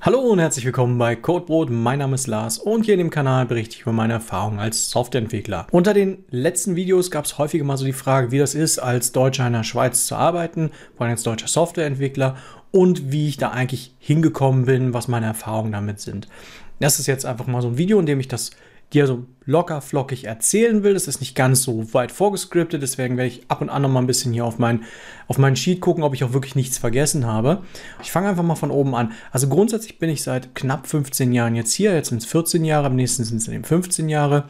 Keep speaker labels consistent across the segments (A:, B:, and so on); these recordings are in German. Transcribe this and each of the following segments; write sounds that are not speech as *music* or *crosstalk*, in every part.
A: Hallo und herzlich willkommen bei Codebrot. Mein Name ist Lars und hier in dem Kanal berichte ich über meine Erfahrungen als Softwareentwickler. Unter den letzten Videos gab es häufiger mal so die Frage, wie das ist, als Deutscher in der Schweiz zu arbeiten, vor allem als deutscher Softwareentwickler und wie ich da eigentlich hingekommen bin, was meine Erfahrungen damit sind. Das ist jetzt einfach mal so ein Video, in dem ich das dir so locker flockig erzählen will. Das ist nicht ganz so weit vorgescriptet, deswegen werde ich ab und an noch mal ein bisschen hier auf, mein, auf meinen Sheet gucken, ob ich auch wirklich nichts vergessen habe. Ich fange einfach mal von oben an. Also grundsätzlich bin ich seit knapp 15 Jahren jetzt hier, jetzt sind es 14 Jahre, am nächsten sind es eben 15 Jahre.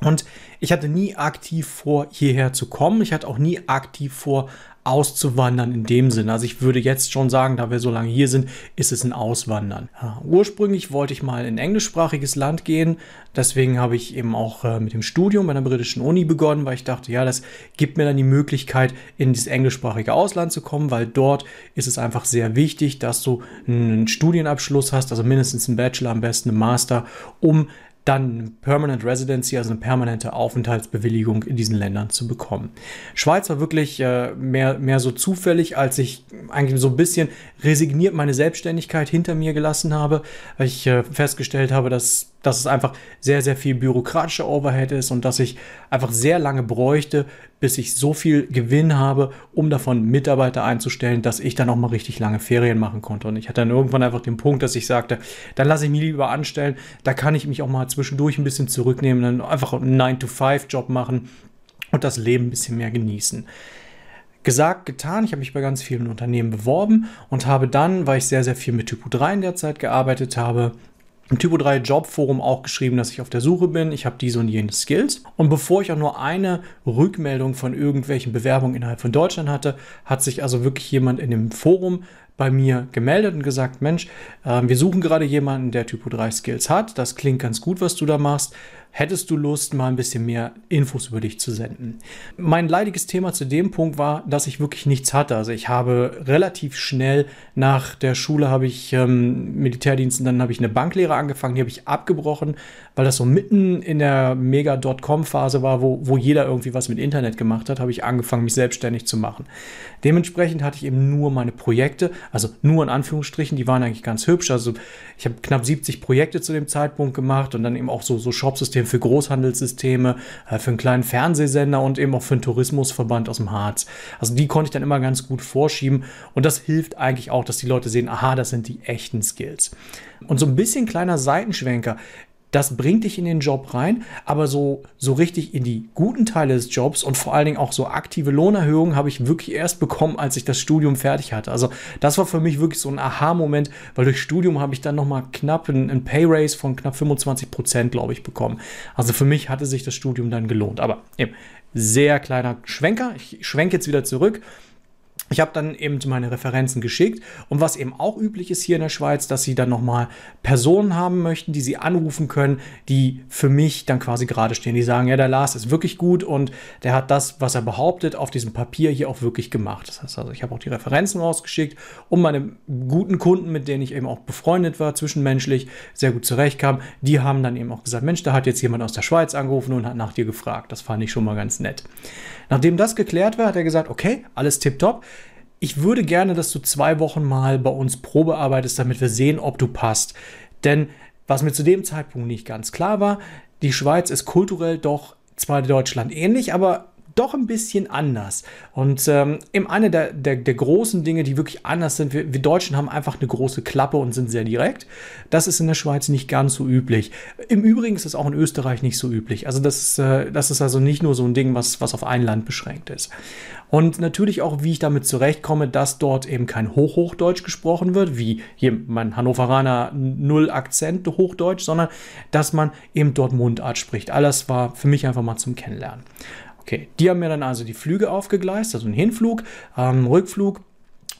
A: Und ich hatte nie aktiv vor, hierher zu kommen. Ich hatte auch nie aktiv vor, auszuwandern in dem Sinne. Also ich würde jetzt schon sagen, da wir so lange hier sind, ist es ein Auswandern. Ja, ursprünglich wollte ich mal in englischsprachiges Land gehen. Deswegen habe ich eben auch äh, mit dem Studium bei der britischen Uni begonnen, weil ich dachte, ja, das gibt mir dann die Möglichkeit, in dieses englischsprachige Ausland zu kommen, weil dort ist es einfach sehr wichtig, dass du einen Studienabschluss hast, also mindestens einen Bachelor, am besten einen Master, um dann Permanent Residency, also eine permanente Aufenthaltsbewilligung in diesen Ländern zu bekommen. Schweiz war wirklich äh, mehr, mehr so zufällig, als ich eigentlich so ein bisschen resigniert meine Selbstständigkeit hinter mir gelassen habe, weil ich äh, festgestellt habe, dass, dass es einfach sehr, sehr viel bürokratischer Overhead ist und dass ich einfach sehr lange bräuchte, bis ich so viel Gewinn habe, um davon Mitarbeiter einzustellen, dass ich dann auch mal richtig lange Ferien machen konnte. Und ich hatte dann irgendwann einfach den Punkt, dass ich sagte, dann lasse ich mich lieber anstellen, da kann ich mich auch mal zwischendurch ein bisschen zurücknehmen, dann einfach einen 9-to-5-Job machen und das Leben ein bisschen mehr genießen. Gesagt, getan, ich habe mich bei ganz vielen Unternehmen beworben und habe dann, weil ich sehr, sehr viel mit Typo 3 in der Zeit gearbeitet habe, im Typo 3 Jobforum auch geschrieben, dass ich auf der Suche bin. Ich habe diese und jene Skills. Und bevor ich auch nur eine Rückmeldung von irgendwelchen Bewerbungen innerhalb von Deutschland hatte, hat sich also wirklich jemand in dem Forum bei mir gemeldet und gesagt, Mensch, äh, wir suchen gerade jemanden, der Typo 3 Skills hat. Das klingt ganz gut, was du da machst. Hättest du Lust, mal ein bisschen mehr Infos über dich zu senden? Mein leidiges Thema zu dem Punkt war, dass ich wirklich nichts hatte. Also ich habe relativ schnell nach der Schule habe ich ähm, Militärdienst und dann habe ich eine Banklehre angefangen, die habe ich abgebrochen, weil das so mitten in der Mega-Dotcom-Phase war, wo, wo jeder irgendwie was mit Internet gemacht hat, habe ich angefangen, mich selbstständig zu machen. Dementsprechend hatte ich eben nur meine Projekte, also nur in Anführungsstrichen, die waren eigentlich ganz hübsch. Also ich habe knapp 70 Projekte zu dem Zeitpunkt gemacht und dann eben auch so, so Shopsysteme für Großhandelssysteme, äh, für einen kleinen Fernsehsender und eben auch für einen Tourismusverband aus dem Harz. Also die konnte ich dann immer ganz gut vorschieben und das hilft eigentlich auch, dass die Leute sehen, aha, das sind die echten Skills. Und so ein bisschen kleiner Seitenschwenker das bringt dich in den Job rein, aber so, so richtig in die guten Teile des Jobs und vor allen Dingen auch so aktive Lohnerhöhungen habe ich wirklich erst bekommen, als ich das Studium fertig hatte. Also das war für mich wirklich so ein Aha-Moment, weil durch Studium habe ich dann nochmal knapp einen, einen Pay-Raise von knapp 25 Prozent, glaube ich, bekommen. Also für mich hatte sich das Studium dann gelohnt. Aber eben, sehr kleiner Schwenker. Ich schwenke jetzt wieder zurück. Ich habe dann eben meine Referenzen geschickt und was eben auch üblich ist hier in der Schweiz, dass sie dann nochmal Personen haben möchten, die sie anrufen können, die für mich dann quasi gerade stehen. Die sagen, ja, der Lars ist wirklich gut und der hat das, was er behauptet, auf diesem Papier hier auch wirklich gemacht. Das heißt also, ich habe auch die Referenzen rausgeschickt, um meine guten Kunden, mit denen ich eben auch befreundet war, zwischenmenschlich sehr gut zurechtkam, die haben dann eben auch gesagt, Mensch, da hat jetzt jemand aus der Schweiz angerufen und hat nach dir gefragt. Das fand ich schon mal ganz nett. Nachdem das geklärt war, hat er gesagt, okay, alles tipptopp. Ich würde gerne, dass du zwei Wochen mal bei uns Probe arbeitest, damit wir sehen, ob du passt. Denn was mir zu dem Zeitpunkt nicht ganz klar war, die Schweiz ist kulturell doch zwar Deutschland ähnlich, aber doch ein bisschen anders. Und ähm, eben eine der, der, der, großen Dinge, die wirklich anders sind, wir, wir, Deutschen haben einfach eine große Klappe und sind sehr direkt. Das ist in der Schweiz nicht ganz so üblich. Im Übrigen ist es auch in Österreich nicht so üblich. Also das, äh, das ist also nicht nur so ein Ding, was, was auf ein Land beschränkt ist. Und natürlich auch, wie ich damit zurechtkomme, dass dort eben kein Hochhochdeutsch gesprochen wird, wie hier mein Hannoveraner Null Akzent Hochdeutsch, sondern dass man eben dort Mundart spricht. Alles war für mich einfach mal zum Kennenlernen. Okay, die haben mir dann also die Flüge aufgegleist, also einen Hinflug, ähm, Rückflug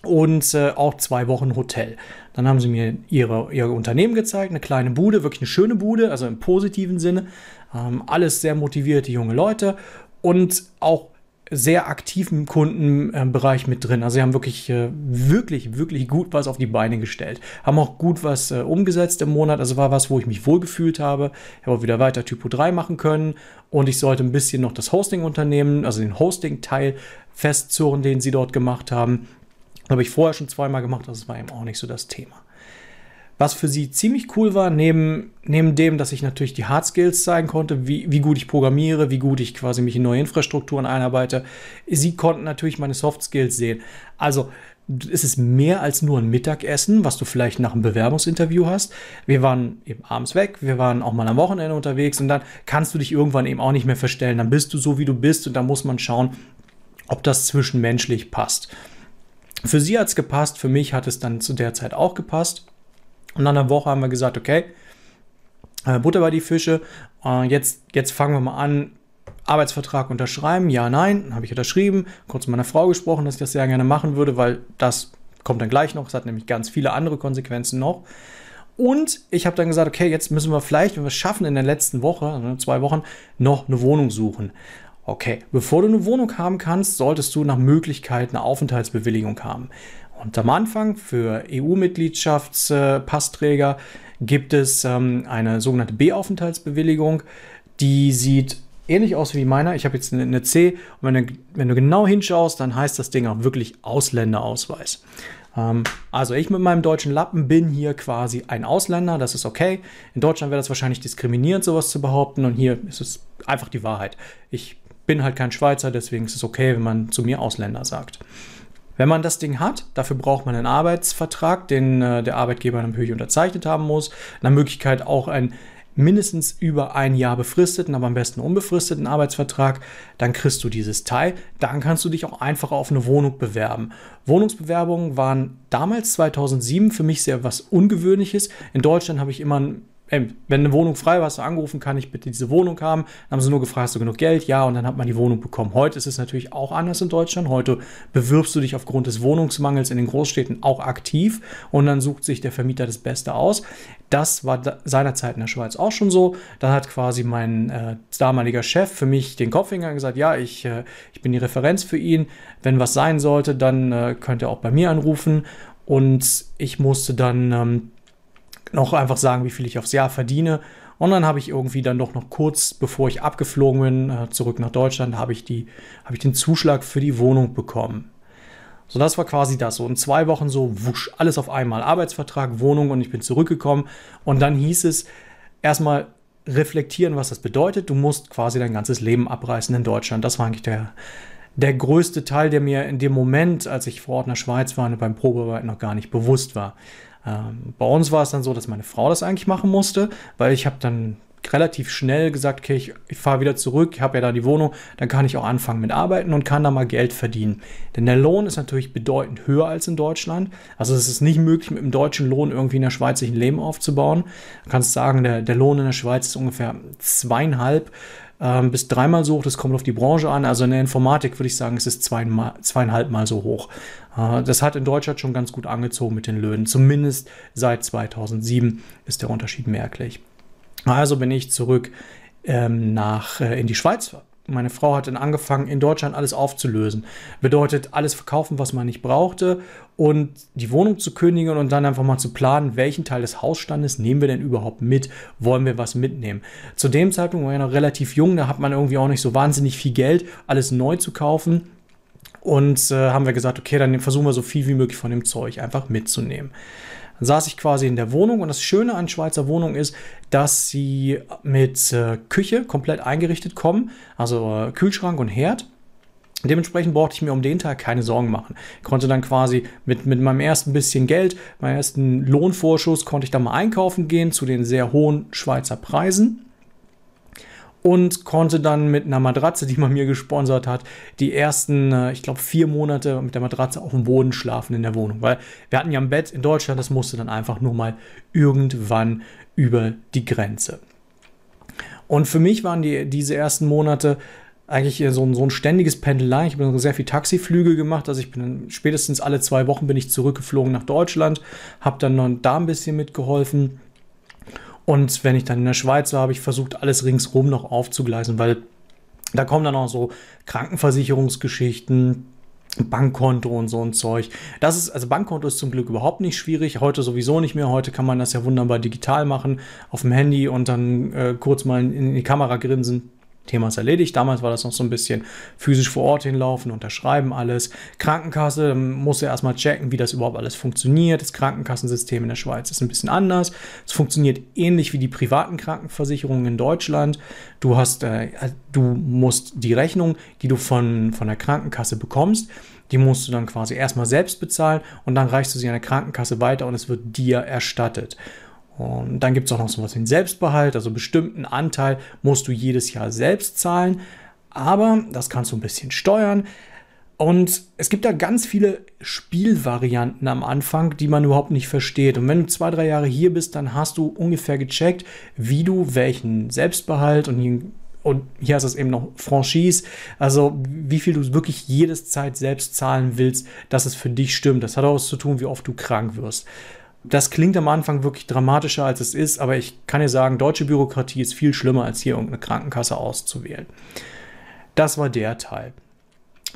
A: und äh, auch zwei Wochen Hotel. Dann haben sie mir ihre, ihr Unternehmen gezeigt, eine kleine Bude, wirklich eine schöne Bude, also im positiven Sinne. Ähm, alles sehr motivierte junge Leute und auch sehr aktiven Kundenbereich mit drin. Also sie haben wirklich, äh, wirklich, wirklich gut was auf die Beine gestellt. Haben auch gut was äh, umgesetzt im Monat. Also war was, wo ich mich wohlgefühlt habe. Ich habe auch wieder weiter Typo 3 machen können. Und ich sollte ein bisschen noch das Hosting-Unternehmen, also den Hosting-Teil festzurren, den sie dort gemacht haben. Habe ich vorher schon zweimal gemacht. Das war eben auch nicht so das Thema. Was für sie ziemlich cool war, neben, neben dem, dass ich natürlich die Hard Skills zeigen konnte, wie, wie gut ich programmiere, wie gut ich quasi mich in neue Infrastrukturen einarbeite, sie konnten natürlich meine Soft Skills sehen. Also es ist mehr als nur ein Mittagessen, was du vielleicht nach einem Bewerbungsinterview hast. Wir waren eben abends weg, wir waren auch mal am Wochenende unterwegs und dann kannst du dich irgendwann eben auch nicht mehr verstellen. Dann bist du so, wie du bist und da muss man schauen, ob das zwischenmenschlich passt. Für sie hat es gepasst, für mich hat es dann zu der Zeit auch gepasst. Und nach einer Woche haben wir gesagt, okay, äh, Butter bei die Fische, äh, jetzt, jetzt fangen wir mal an, Arbeitsvertrag unterschreiben, ja, nein, habe ich unterschrieben, kurz mit meiner Frau gesprochen, dass ich das sehr gerne machen würde, weil das kommt dann gleich noch, es hat nämlich ganz viele andere Konsequenzen noch. Und ich habe dann gesagt, okay, jetzt müssen wir vielleicht, wenn wir es schaffen, in der letzten Woche, also zwei Wochen, noch eine Wohnung suchen. Okay, bevor du eine Wohnung haben kannst, solltest du nach Möglichkeit eine Aufenthaltsbewilligung haben. Und am Anfang für EU-Mitgliedschaftspassträger gibt es ähm, eine sogenannte B-Aufenthaltsbewilligung. Die sieht ähnlich aus wie meiner. Ich habe jetzt eine, eine C und wenn du, wenn du, genau hinschaust, dann heißt das Ding auch wirklich Ausländerausweis. Ähm, also ich mit meinem deutschen Lappen bin hier quasi ein Ausländer, das ist okay. In Deutschland wäre das wahrscheinlich diskriminierend, sowas zu behaupten und hier ist es einfach die Wahrheit. Ich bin halt kein Schweizer, deswegen ist es okay, wenn man zu mir Ausländer sagt. Wenn man das Ding hat, dafür braucht man einen Arbeitsvertrag, den äh, der Arbeitgeber natürlich unterzeichnet haben muss. Nach Möglichkeit auch einen mindestens über ein Jahr befristeten, aber am besten unbefristeten Arbeitsvertrag, dann kriegst du dieses Teil. Dann kannst du dich auch einfach auf eine Wohnung bewerben. Wohnungsbewerbungen waren damals 2007 für mich sehr was Ungewöhnliches. In Deutschland habe ich immer ey, wenn eine Wohnung frei war, hast du angerufen, kann ich bitte diese Wohnung haben? Dann haben sie nur gefragt, hast du genug Geld? Ja, und dann hat man die Wohnung bekommen. Heute ist es natürlich auch anders in Deutschland. Heute bewirbst du dich aufgrund des Wohnungsmangels in den Großstädten auch aktiv und dann sucht sich der Vermieter das Beste aus. Das war seinerzeit in der Schweiz auch schon so. Da hat quasi mein äh, damaliger Chef für mich den Kopf hingegangen gesagt, ja, ich, äh, ich bin die Referenz für ihn. Wenn was sein sollte, dann äh, könnt ihr auch bei mir anrufen. Und ich musste dann ähm, noch einfach sagen, wie viel ich aufs Jahr verdiene. Und dann habe ich irgendwie dann doch noch kurz, bevor ich abgeflogen bin, äh, zurück nach Deutschland, habe ich, die, habe ich den Zuschlag für die Wohnung bekommen. So, das war quasi das. So in zwei Wochen so, wusch, alles auf einmal. Arbeitsvertrag, Wohnung und ich bin zurückgekommen. Und dann hieß es erstmal reflektieren, was das bedeutet. Du musst quasi dein ganzes Leben abreißen in Deutschland. Das war eigentlich der, der größte Teil, der mir in dem Moment, als ich vor Ort in der Schweiz war und beim Probearbeit noch gar nicht bewusst war. Ähm, bei uns war es dann so, dass meine Frau das eigentlich machen musste, weil ich habe dann relativ schnell gesagt, okay, ich, ich fahre wieder zurück, ich habe ja da die Wohnung, dann kann ich auch anfangen mit Arbeiten und kann da mal Geld verdienen. Denn der Lohn ist natürlich bedeutend höher als in Deutschland. Also es ist nicht möglich, mit dem deutschen Lohn irgendwie in der Schweiz sich ein Leben aufzubauen. Du kannst sagen, der, der Lohn in der Schweiz ist ungefähr zweieinhalb ähm, bis dreimal so hoch. Das kommt auf die Branche an. Also in der Informatik würde ich sagen, es ist zweimal, zweieinhalb Mal so hoch. Äh, das hat in Deutschland schon ganz gut angezogen mit den Löhnen. Zumindest seit 2007 ist der Unterschied merklich. Also bin ich zurück ähm, nach, äh, in die Schweiz meine Frau hat dann angefangen, in Deutschland alles aufzulösen. Bedeutet, alles verkaufen, was man nicht brauchte und die Wohnung zu kündigen und dann einfach mal zu planen, welchen Teil des Hausstandes nehmen wir denn überhaupt mit? Wollen wir was mitnehmen? Zu dem Zeitpunkt war ich noch relativ jung, da hat man irgendwie auch nicht so wahnsinnig viel Geld, alles neu zu kaufen. Und äh, haben wir gesagt, okay, dann versuchen wir so viel wie möglich von dem Zeug einfach mitzunehmen. Saß ich quasi in der Wohnung und das Schöne an Schweizer Wohnungen ist, dass sie mit äh, Küche komplett eingerichtet kommen, also äh, Kühlschrank und Herd. Dementsprechend brauchte ich mir um den Tag keine Sorgen machen. Konnte dann quasi mit, mit meinem ersten bisschen Geld, meinem ersten Lohnvorschuss, konnte ich dann mal einkaufen gehen zu den sehr hohen Schweizer Preisen und konnte dann mit einer Matratze, die man mir gesponsert hat, die ersten, äh, ich glaube, vier Monate mit der Matratze auf dem Boden schlafen in der Wohnung. Weil wir hatten ja ein Bett in Deutschland, das musste dann einfach nur mal irgendwann über die Grenze. Und für mich waren die, diese ersten Monate eigentlich so ein, so ein ständiges Pendelei. Ich habe sehr viel Taxiflüge gemacht. Also ich bin spätestens alle zwei Wochen bin ich zurückgeflogen nach Deutschland, habe dann noch da ein bisschen mitgeholfen und wenn ich dann in der Schweiz war, habe ich versucht, alles ringsrum noch aufzugleisen, weil Da kommen dann auch so Krankenversicherungsgeschichten, Bankkonto und so ein Zeug. Das ist, also Bankkonto ist zum Glück überhaupt nicht schwierig. Heute sowieso nicht mehr. Heute kann man das ja wunderbar digital machen auf dem Handy und dann äh, kurz mal in, in die Kamera grinsen. Thema ist erledigt. Damals war das noch so ein bisschen physisch vor Ort hinlaufen, unterschreiben alles. Krankenkasse, muss ja erstmal checken, wie das überhaupt alles funktioniert. Das Krankenkassensystem in der Schweiz ist ein bisschen anders. Es funktioniert ähnlich wie die privaten Krankenversicherungen in Deutschland. Du hast, äh, du musst die Rechnung, die du von, von der Krankenkasse bekommst, die musst du dann quasi erstmal selbst bezahlen und dann reichst du sie an der Krankenkasse weiter und es wird dir erstattet. Und dann gibt es auch noch so was wie einen Selbstbehalt, also bestimmten Anteil musst du jedes Jahr selbst zahlen, aber das kannst du ein bisschen steuern. Und es gibt da ganz viele Spielvarianten am Anfang, die man überhaupt nicht versteht. Und wenn du zwei, drei Jahre hier bist, dann hast du ungefähr gecheckt, wie du welchen Selbstbehalt und hier, und hier ist es eben noch Franchise, also wie viel du wirklich jedes Zeit selbst zahlen willst, dass es für dich stimmt. Das hat auch was zu tun, wie oft du krank wirst. Das klingt am Anfang wirklich dramatischer, als es ist, aber ich kann dir sagen, deutsche Bürokratie ist viel schlimmer, als hier irgendeine Krankenkasse auszuwählen. Das war der Teil.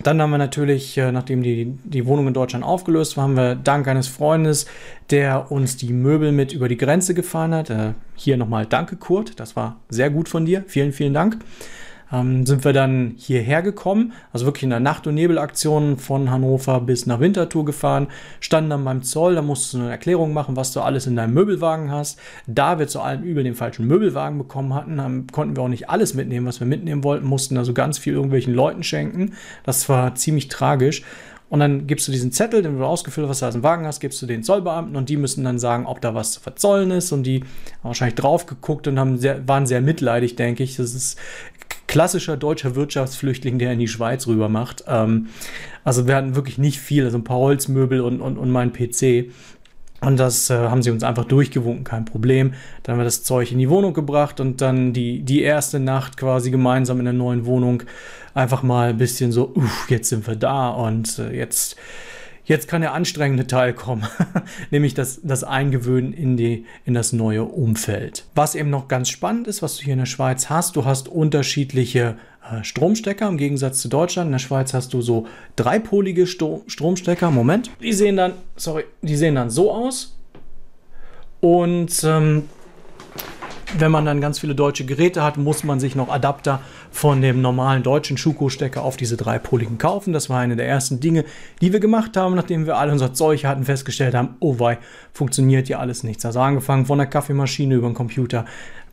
A: Dann haben wir natürlich, äh, nachdem die, die Wohnung in Deutschland aufgelöst war, haben wir dank eines Freundes, der uns die Möbel mit über die Grenze gefahren hat. Äh, hier nochmal danke, Kurt. Das war sehr gut von dir. Vielen, vielen Dank ähm, sind wir dann hierher gekommen, also wirklich in der Nacht- und Nebelaktion von Hannover bis nach Winterthur gefahren, standen dann beim Zoll, da musst du eine Erklärung machen, was du alles in deinem Möbelwagen hast. Da wir zu allem übel den falschen Möbelwagen bekommen hatten, konnten wir auch nicht alles mitnehmen, was wir mitnehmen wollten, mussten also ganz viel irgendwelchen Leuten schenken. Das war ziemlich tragisch. Und dann gibst du diesen Zettel, den du ausgefüllt hast, was du als im Wagen hast, gibst du den Zollbeamten und die müssen dann sagen, ob da was zu verzollen ist. Und die haben wahrscheinlich drauf geguckt und haben sehr, waren sehr mitleidig, denke ich. Das ist klassischer deutscher Wirtschaftsflüchtling, der in die Schweiz rüber macht. Ähm, also wir hatten wirklich nicht viel, also ein paar Holzmöbel und, und, und mein PC. Und das äh, haben sie uns einfach durchgewunken, kein Problem. Dann haben wir das Zeug in die Wohnung gebracht und dann die, die erste Nacht quasi gemeinsam in der neuen Wohnung einfach mal ein bisschen so, uff, jetzt sind wir da und äh, jetzt Jetzt kann der anstrengende Teil kommen, *laughs* nämlich das, das Eingewöhnen in, die, in das neue Umfeld. Was eben noch ganz spannend ist, was du hier in der Schweiz hast, du hast unterschiedliche äh, Stromstecker im Gegensatz zu Deutschland. In der Schweiz hast du so dreipolige Sto Stromstecker. Moment, die sehen dann, sorry, die sehen dann so aus. Und ähm, wenn man dann ganz viele deutsche Geräte hat, muss man sich noch Adapter von dem normalen deutschen Schuko-Stecker auf diese dreipoligen kaufen. Das war eine der ersten Dinge, die wir gemacht haben, nachdem wir alle unser Zeug hatten, festgestellt haben, oh wei, funktioniert ja alles nichts. Also angefangen von der Kaffeemaschine über den Computer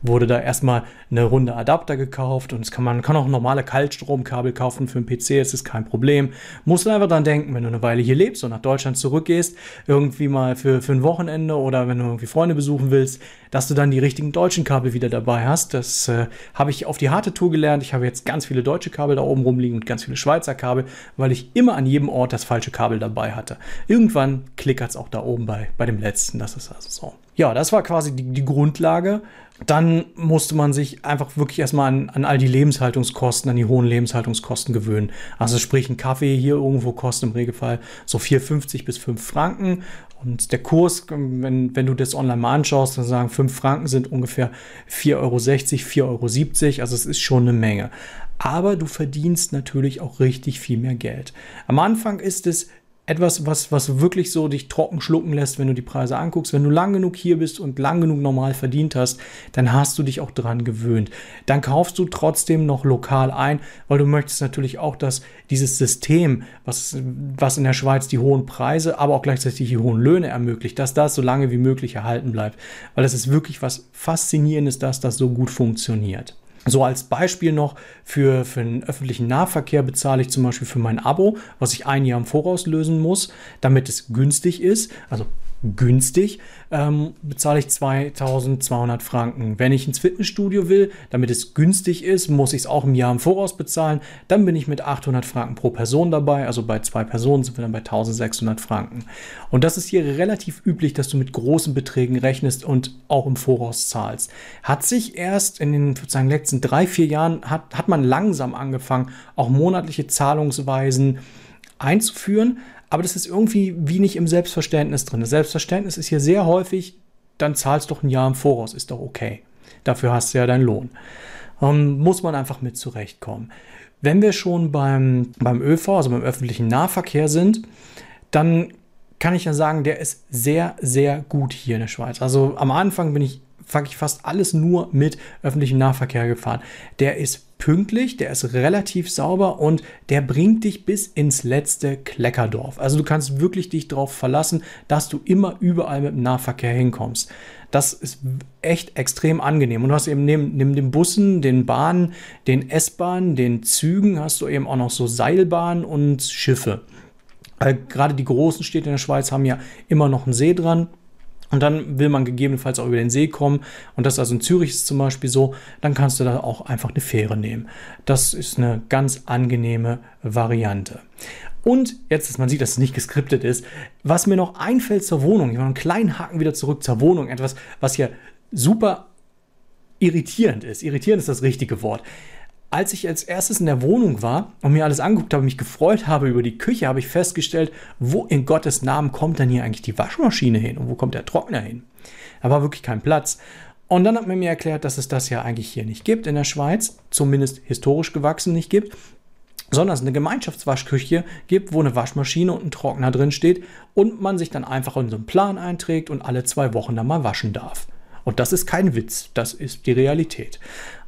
A: wurde da erstmal eine Runde Adapter gekauft und es kann man kann auch normale Kaltstromkabel kaufen für einen PC, das ist kein Problem. Musst du einfach dran denken, wenn du eine Weile hier lebst und nach Deutschland zurückgehst, irgendwie mal für, für ein Wochenende oder wenn du irgendwie Freunde besuchen willst, dass du dann die richtigen deutschen Kabel wieder dabei hast. Das äh, habe ich auf die harte Tour gelernt. Ich habe jetzt ganz viele deutsche Kabel da oben rumliegen und ganz viele Schweizer Kabel, weil ich immer an jedem Ort das falsche Kabel dabei hatte. Irgendwann klickert es auch da oben bei, bei dem letzten. Das ist also so. Ja, das war quasi die, die Grundlage dann musste man sich einfach wirklich erstmal an, an all die Lebenshaltungskosten, an die hohen Lebenshaltungskosten gewöhnen. Also sprich, ein Kaffee hier irgendwo kostet im Regelfall so 4,50 bis 5 Franken. Und der Kurs, wenn, wenn du das online mal anschaust, dann sagen 5 Franken sind ungefähr 4,60 Euro, 4,70 Euro. Also es ist schon eine Menge. Aber du verdienst natürlich auch richtig viel mehr Geld. Am Anfang ist es etwas, was, was wirklich so dich trocken schlucken lässt, wenn du die Preise anguckst. Wenn du lang genug hier bist und lang genug normal verdient hast, dann hast du dich auch dran gewöhnt. Dann kaufst du trotzdem noch lokal ein, weil du möchtest natürlich auch, dass dieses System, was, was in der Schweiz die hohen Preise, aber auch gleichzeitig die hohen Löhne ermöglicht, dass das so lange wie möglich erhalten bleibt. Weil es ist wirklich was Faszinierendes, dass das so gut funktioniert. So als Beispiel noch für, für den öffentlichen Nahverkehr bezahle ich zum Beispiel für mein Abo, was ich ein Jahr im Voraus lösen muss, damit es günstig ist. Also günstig, ähm, bezahle ich 2200 Franken. Wenn ich ins Fitnessstudio will, damit es günstig ist, muss ich es auch im Jahr im Voraus bezahlen. Dann bin ich mit 800 Franken pro Person dabei. Also bei zwei Personen sind wir dann bei 1600 Franken. Und das ist hier relativ üblich, dass du mit großen Beträgen rechnest und auch im Voraus zahlst. Hat sich erst in den sozusagen letzten drei, vier Jahren, hat, hat man langsam angefangen, auch monatliche Zahlungsweisen einzuführen. Aber das ist irgendwie wie nicht im Selbstverständnis drin. Das Selbstverständnis ist hier sehr häufig, dann zahlst doch ein Jahr im Voraus, ist doch okay. Dafür hast du ja deinen Lohn. Ähm, muss man einfach mit zurechtkommen. Wenn wir schon beim, beim ÖV, also beim öffentlichen Nahverkehr sind, dann kann ich ja sagen, der ist sehr, sehr gut hier in der Schweiz. Also am Anfang bin ich ich fast alles nur mit öffentlichem Nahverkehr gefahren. Der ist pünktlich, der ist relativ sauber und der bringt dich bis ins letzte Kleckerdorf. Also du kannst wirklich dich darauf verlassen, dass du immer überall mit dem Nahverkehr hinkommst. Das ist echt extrem angenehm. Und du hast eben neben, neben den Bussen, den Bahnen, den S-Bahnen, den Zügen, hast du eben auch noch so Seilbahnen und Schiffe. Gerade die großen Städte in der Schweiz haben ja immer noch einen See dran. Und dann will man gegebenenfalls auch über den See kommen. Und das also in Zürich ist zum Beispiel so, dann kannst du da auch einfach eine Fähre nehmen. Das ist eine ganz angenehme Variante. Und jetzt, dass man sieht, dass es nicht geskriptet ist, was mir noch einfällt zur Wohnung, ich mache einen kleinen Haken wieder zurück zur Wohnung, etwas, was hier super irritierend ist. Irritierend ist das richtige Wort. Als ich als erstes in der Wohnung war und mir alles angeguckt habe, mich gefreut habe über die Küche, habe ich festgestellt, wo in Gottes Namen kommt denn hier eigentlich die Waschmaschine hin und wo kommt der Trockner hin? Da war wirklich kein Platz. Und dann hat man mir erklärt, dass es das ja eigentlich hier nicht gibt in der Schweiz, zumindest historisch gewachsen nicht gibt, sondern es eine Gemeinschaftswaschküche gibt, wo eine Waschmaschine und ein Trockner drin steht und man sich dann einfach in so einen Plan einträgt und alle zwei Wochen dann mal waschen darf. Und das ist kein Witz, das ist die Realität.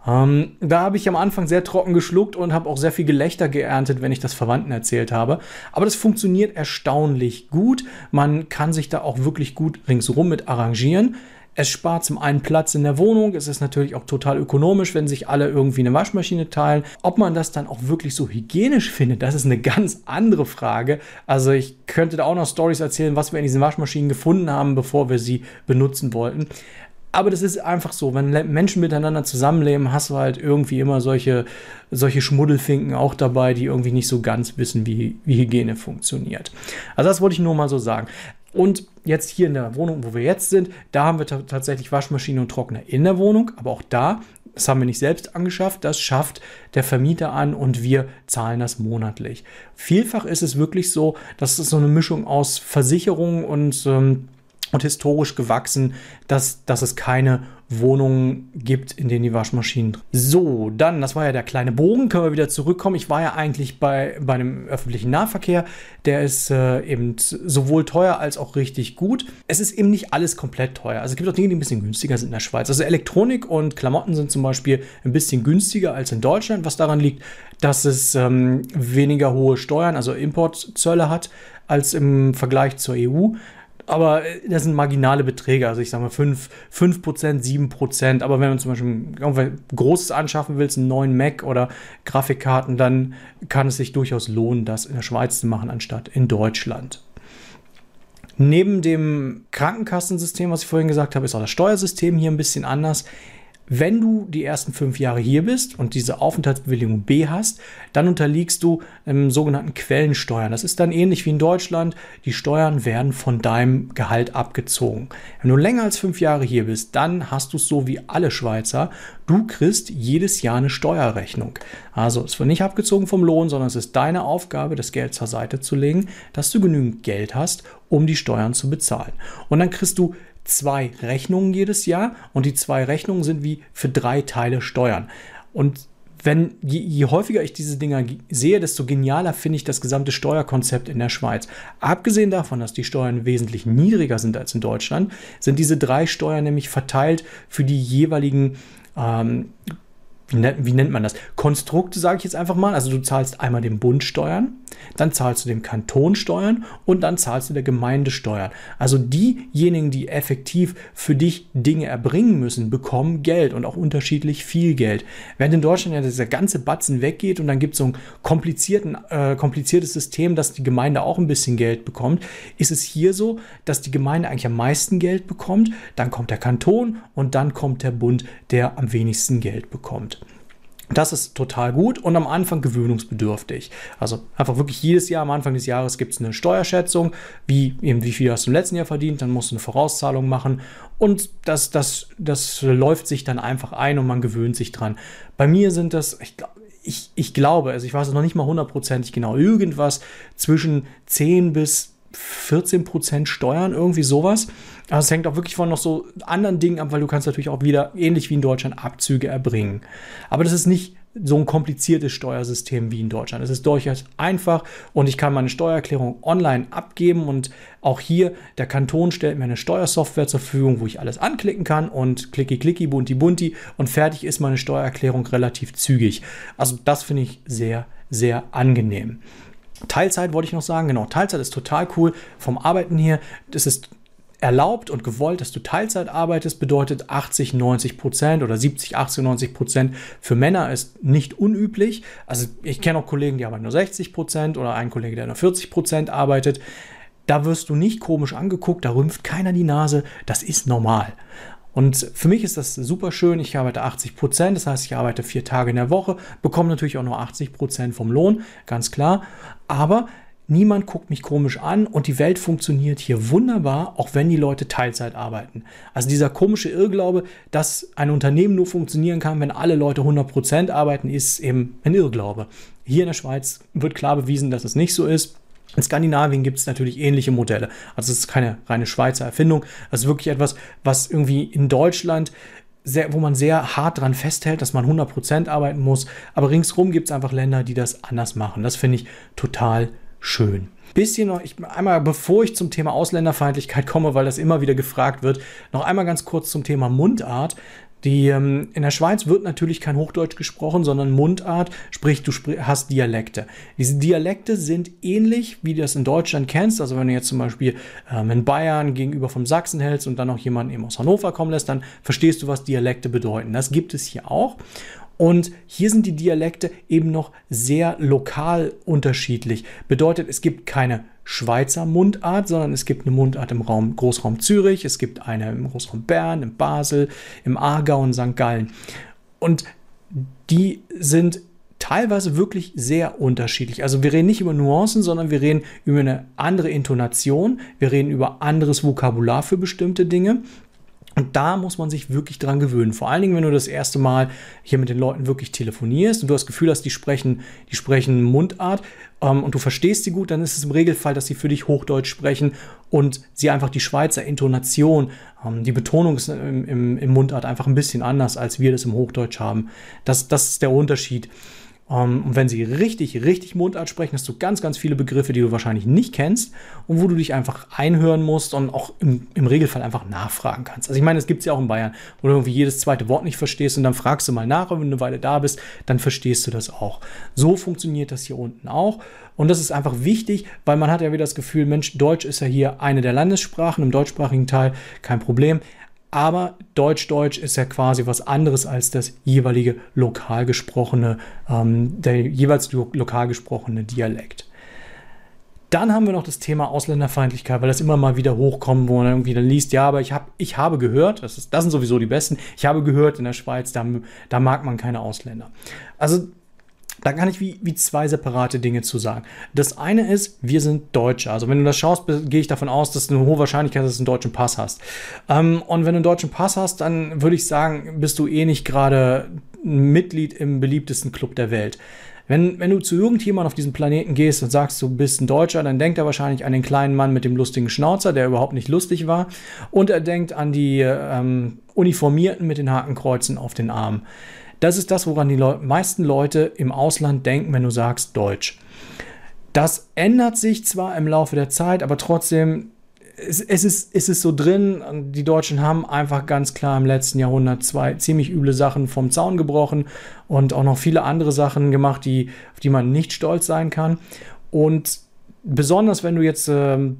A: Ähm, da habe ich am Anfang sehr trocken geschluckt und habe auch sehr viel Gelächter geerntet, wenn ich das Verwandten erzählt habe. Aber das funktioniert erstaunlich gut. Man kann sich da auch wirklich gut ringsherum mit arrangieren. Es spart zum einen Platz in der Wohnung. Es ist natürlich auch total ökonomisch, wenn sich alle irgendwie eine Waschmaschine teilen. Ob man das dann auch wirklich so hygienisch findet, das ist eine ganz andere Frage. Also ich könnte da auch noch Stories erzählen, was wir in diesen Waschmaschinen gefunden haben, bevor wir sie benutzen wollten. Aber das ist einfach so, wenn Menschen miteinander zusammenleben, hast du halt irgendwie immer solche, solche Schmuddelfinken auch dabei, die irgendwie nicht so ganz wissen, wie, wie Hygiene funktioniert. Also das wollte ich nur mal so sagen. Und jetzt hier in der Wohnung, wo wir jetzt sind, da haben wir tatsächlich Waschmaschine und Trockner in der Wohnung, aber auch da, das haben wir nicht selbst angeschafft, das schafft der Vermieter an und wir zahlen das monatlich. Vielfach ist es wirklich so, dass es so eine Mischung aus Versicherung und ähm, und historisch gewachsen, dass, dass es keine Wohnungen gibt, in denen die Waschmaschinen. So, dann, das war ja der kleine Bogen, können wir wieder zurückkommen. Ich war ja eigentlich bei, bei einem öffentlichen Nahverkehr. Der ist äh, eben sowohl teuer als auch richtig gut. Es ist eben nicht alles komplett teuer. Also es gibt auch Dinge, die ein bisschen günstiger sind in der Schweiz. Also Elektronik und Klamotten sind zum Beispiel ein bisschen günstiger als in Deutschland, was daran liegt, dass es ähm, weniger hohe Steuern, also Importzölle hat, als im Vergleich zur EU. Aber äh, das sind marginale Beträge, also ich sage mal 5, 5%, 7%. Aber wenn man zum Beispiel irgendwas Großes anschaffen willst, einen neuen Mac oder Grafikkarten, dann kann es sich durchaus lohnen, das in der Schweiz zu machen, anstatt in Deutschland. Neben dem Krankenkassensystem, was ich vorhin gesagt habe, ist auch das Steuersystem hier ein bisschen anders. Wenn du die ersten fünf Jahre hier bist und diese Aufenthaltsbewilligung B hast, dann unterliegst du im sogenannten Quellensteuern. Das ist dann ähnlich wie in Deutschland. Die Steuern werden von deinem Gehalt abgezogen. Wenn du länger als fünf Jahre hier bist, dann hast du es so wie alle Schweizer. Du kriegst jedes Jahr eine Steuerrechnung. Also es wird nicht abgezogen vom Lohn, sondern es ist deine Aufgabe, das Geld zur Seite zu legen, dass du genügend Geld hast, um die Steuern zu bezahlen. Und dann kriegst du zwei Rechnungen jedes Jahr und die zwei Rechnungen sind wie für drei Teile Steuern. Und wenn je, je, häufiger ich diese Dinger sehe, desto genialer finde ich das gesamte Steuerkonzept in der Schweiz. Abgesehen davon, dass die Steuern wesentlich niedriger sind als in Deutschland, sind diese drei Steuern nämlich verteilt für die jeweiligen ähm, wie nennt man das? Konstrukte, sage ich jetzt einfach mal. Also du zahlst einmal den Bund Steuern, dann zahlst du dem Kanton Steuern und dann zahlst du der Gemeinde Steuern. Also diejenigen, die effektiv für dich Dinge erbringen müssen, bekommen Geld und auch unterschiedlich viel Geld. Während in Deutschland ja dieser ganze Batzen weggeht und dann gibt es so ein komplizierten, äh, kompliziertes System, dass die Gemeinde auch ein bisschen Geld bekommt, ist es hier so, dass die Gemeinde eigentlich am meisten Geld bekommt, dann kommt der Kanton und dann kommt der Bund, der am wenigsten Geld bekommt. Das ist total gut und am Anfang gewöhnungsbedürftig. Also einfach wirklich jedes Jahr am Anfang des Jahres gibt es eine Steuerschätzung, wie eben wie viel hast du im letzten Jahr verdient, dann musst du eine Vorauszahlung machen und das, das, das läuft sich dann einfach ein und man gewöhnt sich dran. Bei mir sind das, ich, ich, ich glaube, also ich weiß es noch nicht mal hundertprozentig genau, irgendwas zwischen 10 bis 14% Steuern, irgendwie sowas. Also es hängt auch wirklich von noch so anderen Dingen ab, weil du kannst natürlich auch wieder, ähnlich wie in Deutschland, Abzüge erbringen. Aber das ist nicht so ein kompliziertes Steuersystem wie in Deutschland. Es ist durchaus einfach und ich kann meine Steuererklärung online abgeben und auch hier der Kanton stellt mir eine Steuersoftware zur Verfügung, wo ich alles anklicken kann und klicki klicki bunti bunti und fertig ist meine Steuererklärung relativ zügig. Also das finde ich sehr sehr angenehm. Teilzeit wollte ich noch sagen, genau, Teilzeit ist total cool vom Arbeiten hier. Das ist erlaubt und gewollt, dass du Teilzeit arbeitest, bedeutet 80, 90 Prozent oder 70, 80, 90 Prozent für Männer ist nicht unüblich. Also ich kenne auch Kollegen, die arbeiten nur 60 Prozent oder einen Kollege, der nur 40 Prozent arbeitet. Da wirst du nicht komisch angeguckt, da rümpft keiner die Nase, das ist normal. Und für mich ist das super schön. Ich arbeite 80 Prozent, das heißt, ich arbeite vier Tage in der Woche, bekomme natürlich auch nur 80 Prozent vom Lohn, ganz klar. Aber niemand guckt mich komisch an und die Welt funktioniert hier wunderbar, auch wenn die Leute Teilzeit arbeiten. Also dieser komische Irrglaube, dass ein Unternehmen nur funktionieren kann, wenn alle Leute 100 Prozent arbeiten, ist eben ein Irrglaube. Hier in der Schweiz wird klar bewiesen, dass es nicht so ist. In Skandinavien gibt es natürlich ähnliche Modelle. Also es ist keine reine Schweizer Erfindung. Es ist wirklich etwas, was irgendwie in Deutschland sehr, wo man sehr hart dran festhält, dass man 100% arbeiten muss. Aber ringsherum gibt es einfach Länder, die das anders machen. Das finde ich total schön. Bisschen noch, ich, einmal bevor ich zum Thema Ausländerfeindlichkeit komme, weil das immer wieder gefragt wird, noch einmal ganz kurz zum Thema Mundart. Die, ähm, in der Schweiz wird natürlich kein Hochdeutsch gesprochen, sondern Mundart, sprich du sprich, hast Dialekte. Diese Dialekte sind ähnlich, wie du das in Deutschland kennst. Also wenn du jetzt zum Beispiel ähm, in Bayern gegenüber vom Sachsen hältst und dann noch jemanden eben aus Hannover kommen lässt, dann verstehst du, was Dialekte bedeuten. Das gibt es hier auch. Und hier sind die Dialekte eben noch sehr lokal unterschiedlich. Bedeutet, es gibt keine Schweizer Mundart, sondern es gibt eine Mundart im Raum, Großraum Zürich, es gibt eine im Großraum Bern, in Basel, im Aargau und St. Gallen. Und die sind teilweise wirklich sehr unterschiedlich. Also wir reden nicht über Nuancen, sondern wir reden über eine andere Intonation, wir reden über anderes Vokabular für bestimmte Dinge. Und da muss man sich wirklich dran gewöhnen. Vor allen Dingen, wenn du das erste Mal hier mit den Leuten wirklich telefonierst und du das Gefühl hast, die sprechen, die sprechen Mundart ähm, und du verstehst sie gut, dann ist es im Regelfall, dass sie für dich Hochdeutsch sprechen und sie einfach die Schweizer Intonation, ähm, die Betonung ist im, im, im Mundart einfach ein bisschen anders, als wir das im Hochdeutsch haben. Das, das ist der Unterschied. Um, und wenn sie richtig, richtig Mundart sprechen, hast du ganz, ganz viele Begriffe, die du wahrscheinlich nicht kennst und wo du dich einfach einhören musst und auch im, im Regelfall einfach nachfragen kannst. Also ich meine, es gibt es ja auch in Bayern, wo du irgendwie jedes zweite Wort nicht verstehst und dann fragst du mal nach und wenn du eine Weile da bist, dann verstehst du das auch. So funktioniert das hier unten auch. Und das ist einfach wichtig, weil man hat ja wieder das Gefühl, Mensch, Deutsch ist ja hier eine der Landessprachen, im deutschsprachigen Teil kein Problem aber Deutsch-Deutsch ist ja quasi was anderes als das jeweilige lokal gesprochene, ähm, der jeweils lokal gesprochene Dialekt. Dann haben wir noch das Thema Ausländerfeindlichkeit, weil das immer mal wieder hochkommt, wo man irgendwie dann liest, ja, aber ich, hab, ich habe gehört, das, ist, das sind sowieso die Besten, ich habe gehört, in der Schweiz, da, da mag man keine Ausländer. Also da kann ich wie, wie zwei separate Dinge zu sagen. Das eine ist, wir sind Deutsche. Also wenn du das schaust, gehe ich davon aus, dass du eine hohe Wahrscheinlichkeit, dass du einen deutschen Pass hast. Ähm, und wenn du einen deutschen Pass hast, dann würde ich sagen, bist du eh nicht gerade Mitglied im beliebtesten Club der Welt. Wenn, wenn du zu irgendjemandem auf diesem Planeten gehst und sagst, du bist ein Deutscher, dann denkt er wahrscheinlich an den kleinen Mann mit dem lustigen Schnauzer, der überhaupt nicht lustig war. Und er denkt an die ähm, Uniformierten mit den Hakenkreuzen auf den Armen. Das ist das, woran die Le meisten Leute im Ausland denken, wenn du sagst Deutsch. Das ändert sich zwar im Laufe der Zeit, aber trotzdem es, es, ist, es so drin, die Deutschen haben einfach ganz klar im letzten Jahrhundert zwei ziemlich üble Sachen vom Zaun gebrochen und auch noch viele andere Sachen gemacht, die, auf die man nicht stolz sein kann. Und besonders wenn du jetzt ähm,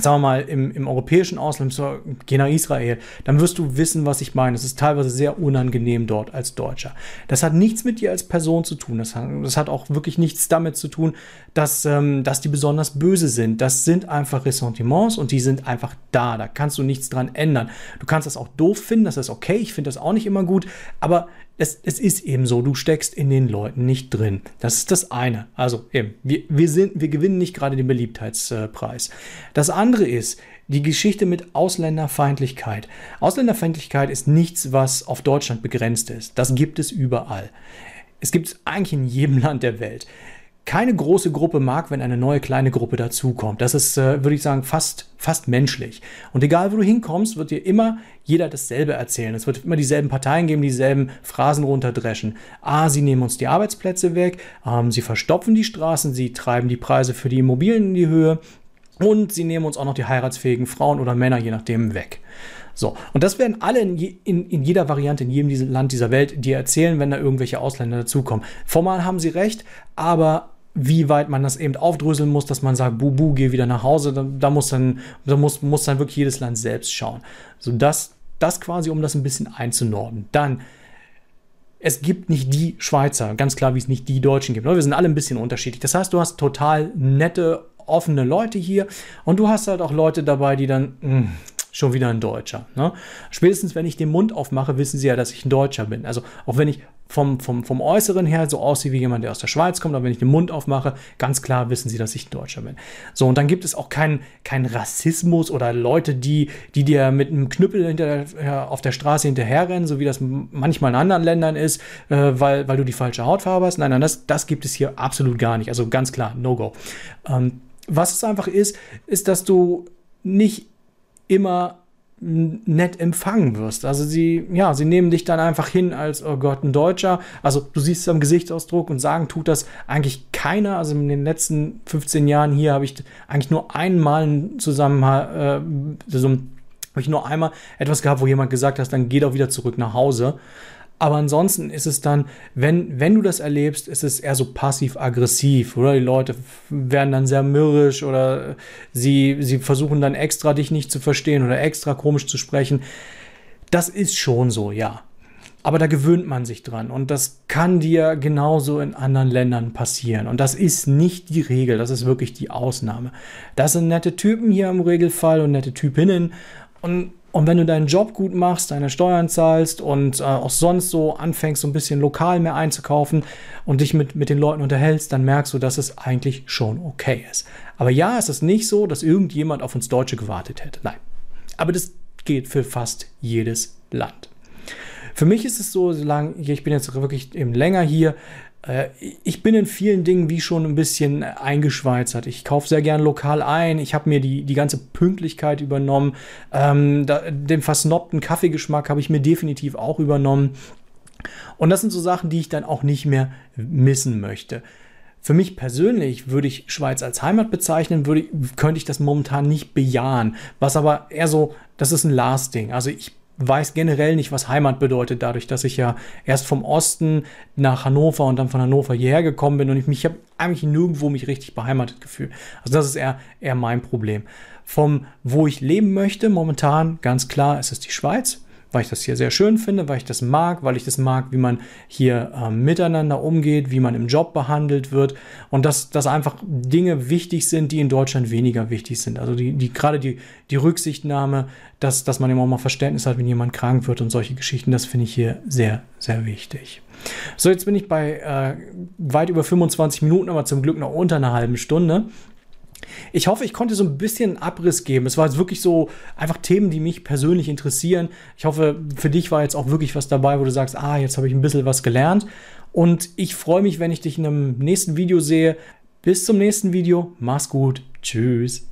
A: sagen wir mal, im, im europäischen Ausland, geh nach Israel, dann wirst du wissen, was ich meine. Es ist teilweise sehr unangenehm dort als Deutscher. Das hat nichts mit dir als Person zu tun. Das hat, das hat auch wirklich nichts damit zu tun, dass, ähm, dass die besonders böse sind. Das sind einfach Ressentiments und die sind einfach da. Da kannst du nichts dran ändern. Du kannst das auch doof finden, das ist okay. Ich finde das auch nicht immer gut. Aber es, es ist eben so, du steckst in den Leuten nicht drin. Das ist das eine. Also eben, wir, wir, sind, wir gewinnen nicht gerade den Beliebtheitspreis. Das andere ist die Geschichte mit Ausländerfeindlichkeit. Ausländerfeindlichkeit ist nichts, was auf Deutschland begrenzt ist. Das gibt es überall. Es gibt es eigentlich in jedem *laughs* Land der Welt. keine große Gruppe mag, wenn eine neue kleine Gruppe dazukommt. Das ist, äh, würde ich sagen, fast, fast menschlich. Und egal, wo du hinkommst, wird dir immer jeder dasselbe erzählen. Es wird immer dieselben Parteien geben, dieselben Phrasen runterdreschen. Ah, sie nehmen uns die Arbeitsplätze weg, ähm, sie verstopfen die Straßen, sie treiben die Preise für die Immobilien in die Höhe und sie nehmen uns auch noch die heiratsfähigen Frauen oder Männer, je nachdem, weg. So, und das werden alle in, je, in, in jeder Variante, in jedem Land dieser Welt dir erzählen, wenn da irgendwelche Ausländer dazukommen. Formal haben sie recht, aber wie weit man das eben aufdröseln muss, dass man sagt, bubu, geh wieder nach Hause, da, da, muss dann, da muss, muss dann wirklich jedes Land selbst schauen. So, das, das quasi, um das ein bisschen einzunorden. Dann, es gibt nicht die Schweizer, ganz klar, wie es nicht die Deutschen gibt. Wir sind alle ein bisschen unterschiedlich. Das heißt, du hast total nette, offene Leute hier und du hast halt auch Leute dabei, die dann, mh, hm, schon wieder ein Deutscher. Ne? Spätestens, wenn ich den Mund aufmache, wissen sie ja, dass ich ein Deutscher bin. Also auch wenn ich vom, vom, vom Äußeren her so aussehe wie jemand, der aus der Schweiz kommt, aber wenn ich den Mund aufmache, ganz klar wissen sie, dass ich ein Deutscher bin. So, und dann gibt es auch keinen kein Rassismus oder Leute, die, die dir mit einem Knüppel hinter der, auf der Straße hinterherrennen, so wie das manchmal in anderen Ländern ist, äh, weil, weil du die falsche Hautfarbe hast. Nein, nein, das, das gibt es hier absolut gar nicht. Also ganz klar, No-Go. Ähm, was es einfach ist, ist, dass du nicht immer nett empfangen wirst. Also sie, ja, sie nehmen dich dann einfach hin als, oh Gott, ein Deutscher. Also du siehst es am Gesichtsausdruck und sagen tut das eigentlich keiner. Also in den letzten 15 Jahren hier habe ich eigentlich nur einmal einen äh, so, habe ich nur einmal etwas gehabt, wo jemand gesagt hat, dann geh doch wieder zurück nach Hause. Aber ansonsten ist es dann, wenn, wenn du das erlebst, ist es eher so passiv-aggressiv, oder? Die Leute werden dann sehr mürrisch oder sie, sie versuchen dann extra dich nicht zu verstehen oder extra komisch zu sprechen. Das ist schon so, ja. Aber da gewöhnt man sich dran und das kann dir genauso in anderen Ländern passieren. Und das ist nicht die Regel, das ist wirklich die Ausnahme. Das sind nette Typen hier im Regelfall und nette Typinnen. Und und wenn du deinen Job gut machst, deine Steuern zahlst und äh, auch sonst so anfängst, so ein bisschen lokal mehr einzukaufen und dich mit, mit den Leuten unterhältst, dann merkst du, dass es eigentlich schon okay ist. Aber ja, es ist nicht so, dass irgendjemand auf uns Deutsche gewartet hätte. Nein. Aber das geht für fast jedes Land. Für mich ist es so, solange ich bin jetzt wirklich eben länger hier, ich bin in vielen Dingen wie schon ein bisschen eingeschweizert. Ich kaufe sehr gern lokal ein. Ich habe mir die, die ganze Pünktlichkeit übernommen. Ähm, da, den versnobten Kaffeegeschmack habe ich mir definitiv auch übernommen. Und das sind so Sachen, die ich dann auch nicht mehr missen möchte. Für mich persönlich würde ich Schweiz als Heimat bezeichnen, würde, könnte ich das momentan nicht bejahen. Was aber eher so, das ist ein Last-Ding. Also ich weiß generell nicht, was Heimat bedeutet, dadurch, dass ich ja erst vom Osten nach Hannover und dann von Hannover hierher gekommen bin und ich mich habe eigentlich nirgendwo mich richtig beheimatet gefühlt. Also das ist eher, eher mein Problem. Vom, wo ich leben möchte, momentan ganz klar, ist es die Schweiz weil ich das hier sehr schön finde, weil ich das mag, weil ich das mag, wie man hier äh, miteinander umgeht, wie man im Job behandelt wird und dass, dass einfach Dinge wichtig sind, die in Deutschland weniger wichtig sind. Also die, die gerade die, die Rücksichtnahme, dass, dass man immer mal Verständnis hat, wenn jemand krank wird und solche Geschichten, das finde ich hier sehr, sehr wichtig. So, jetzt bin ich bei äh, weit über 25 Minuten, aber zum Glück noch unter einer halben Stunde. Ich hoffe, ich konnte so ein bisschen Abriss geben. Es war jetzt wirklich so einfach Themen, die mich persönlich interessieren. Ich hoffe, für dich war jetzt auch wirklich was dabei, wo du sagst, ah, jetzt habe ich ein bisschen was gelernt. Und ich freue mich, wenn ich dich in einem nächsten Video sehe. Bis zum nächsten Video. Mach's gut. Tschüss.